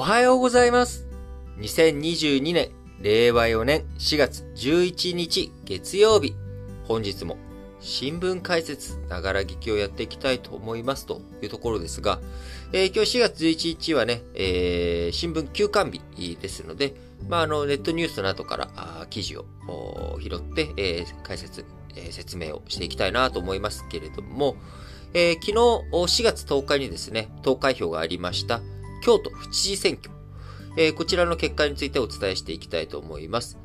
おはようございます。2022年、令和4年4月11日月曜日。本日も新聞解説、ながら聞きをやっていきたいと思いますというところですが、えー、今日4月11日はね、えー、新聞休刊日ですので、まあ、あの、ネットニュースなどから記事を拾って、えー、解説、えー、説明をしていきたいなと思いますけれども、えー、昨日4月10日にですね、投開票がありました京都府知事選挙、えー、こちらの結果についてお伝えしていきたいと思います。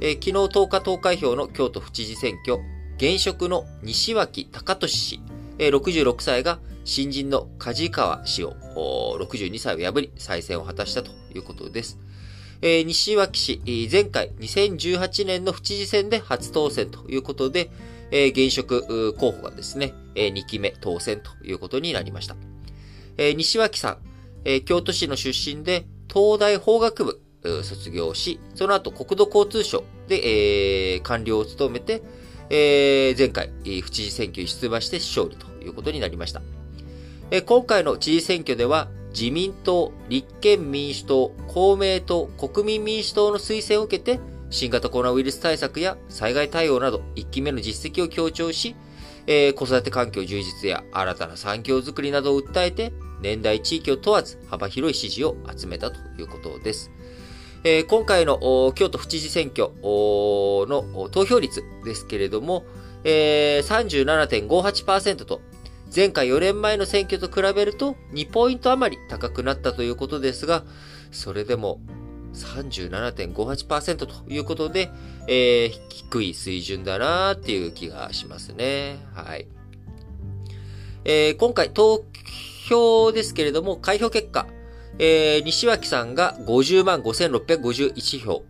えー、昨日10日投開票の京都府知事選挙、現職の西脇隆俊氏、えー、66歳が新人の梶川氏を62歳を破り再選を果たしたということです。えー、西脇氏、前回2018年の府知事選で初当選ということで、えー、現職候補がですね、えー、2期目当選ということになりました。えー、西脇さん、えー、京都市の出身で、東大法学部卒業し、その後国土交通省で、えー、官僚を務めて、えー、前回、府知事選挙に出馬して勝利ということになりました。えー、今回の知事選挙では、自民党、立憲民主党、公明党、国民民主党の推薦を受けて、新型コロナウイルス対策や災害対応など1期目の実績を強調し、えー、子育て環境充実や新たな産業づくりなどを訴えて、年代地域を問わず幅広い支持を集めたということです。えー、今回の京都府知事選挙の投票率ですけれども、えー、37.58%と、前回4年前の選挙と比べると2ポイント余り高くなったということですが、それでも37.58%ということで、えー、低い水準だなっていう気がしますね。はい。えー、今回投票ですけれども、開票結果、えー、西脇さんが50万5651票、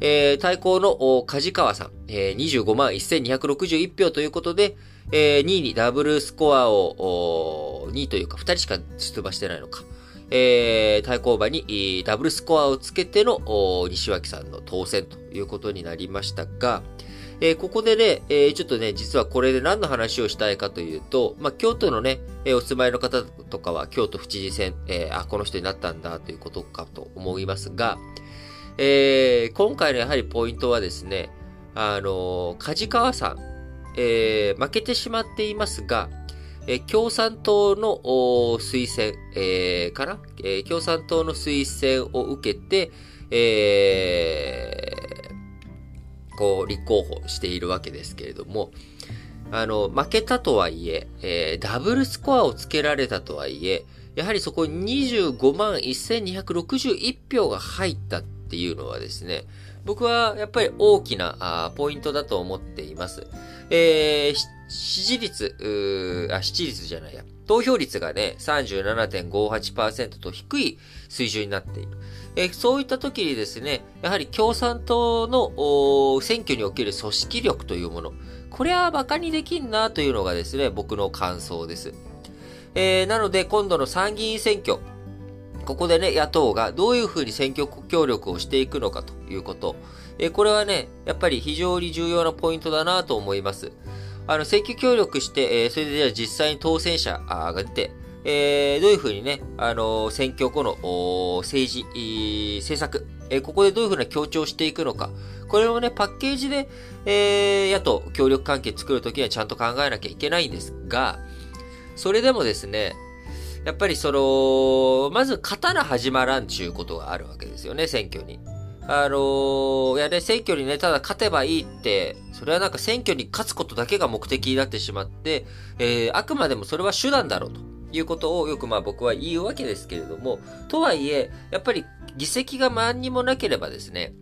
えー、対抗の梶川さん、えー、25万1261票ということで、えー、2位にダブルスコアを、2位というか2人しか出馬してないのか。えー、対抗馬にダブルスコアをつけての西脇さんの当選ということになりましたが、えー、ここでね、えー、ちょっとね、実はこれで何の話をしたいかというと、まあ、京都のね、えー、お住まいの方とかは京都府知事選、えあ、この人になったんだということかと思いますが、え今回のやはりポイントはですね、あの梶川さん、え負けてしまっていますが、え共産党の推薦、えー、から、え共産党の推薦を受けて、えこう、立候補しているわけですけれども、あの、負けたとはいえ、えー、ダブルスコアをつけられたとはいえ、やはりそこに25万1261票が入ったっていうのはですね、僕はやっぱり大きなポイントだと思っています。えー、支持率、あ、支持率じゃないや。投票率がね、37.58%と低い水準になっている。えそういった時にですね、やはり共産党の選挙における組織力というもの、これは馬鹿にできんなというのがですね、僕の感想です。えー、なので今度の参議院選挙、ここでね、野党がどういうふうに選挙協力をしていくのかということ、えー、これはね、やっぱり非常に重要なポイントだなと思います。あの、選挙協力して、えー、それでじゃあ実際に当選者が出て、えー、どういうふうにね、あのー、選挙後の政治、政策、えー、ここでどういうふうな強調していくのか。これをね、パッケージで、えー、野党協力関係作るときにはちゃんと考えなきゃいけないんですが、それでもですね、やっぱりその、まず勝たな始まらんちゅうことがあるわけですよね、選挙に。あのー、いやね、選挙にね、ただ勝てばいいって、それはなんか選挙に勝つことだけが目的になってしまって、えー、あくまでもそれは手段だろうということをよくまあ僕は言うわけですけれども、とはいえ、やっぱり議席が何にもなければですね、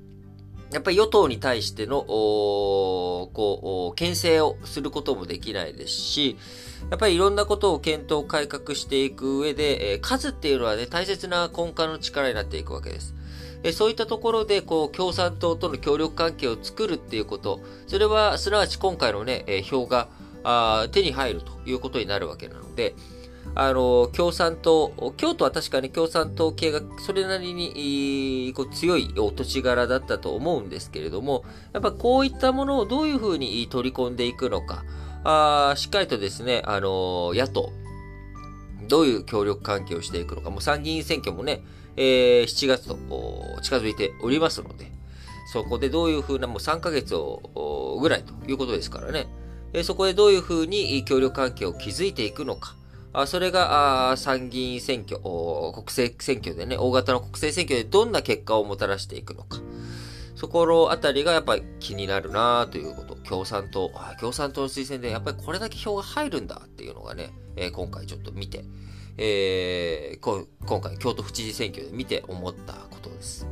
やっぱり与党に対しての、こう、牽制をすることもできないですし、やっぱりいろんなことを検討改革していく上で、えー、数っていうのはね、大切な根幹の力になっていくわけです。えそういったところで、こう、共産党との協力関係を作るっていうこと、それは、すなわち今回のね、え票があ手に入るということになるわけなので、あの、共産党、京都は確かに共産党系がそれなりにこう強いお土地柄だったと思うんですけれども、やっぱこういったものをどういうふうに取り込んでいくのか、あしっかりとですね、あの、野党、どういう協力関係をしていくのか、もう参議院選挙もね、えー、7月と近づいておりますので、そこでどういうふうな、もう3ヶ月をぐらいということですからね、えー、そこでどういうふうに協力関係を築いていくのか、あそれがあ参議院選挙、国政選挙でね、大型の国政選挙でどんな結果をもたらしていくのか。そこのあたりがやっぱり気になるなということ。共産党、共産党の推薦でやっぱりこれだけ票が入るんだっていうのがね、えー、今回ちょっと見て、えー、今回京都府知事選挙で見て思ったことです。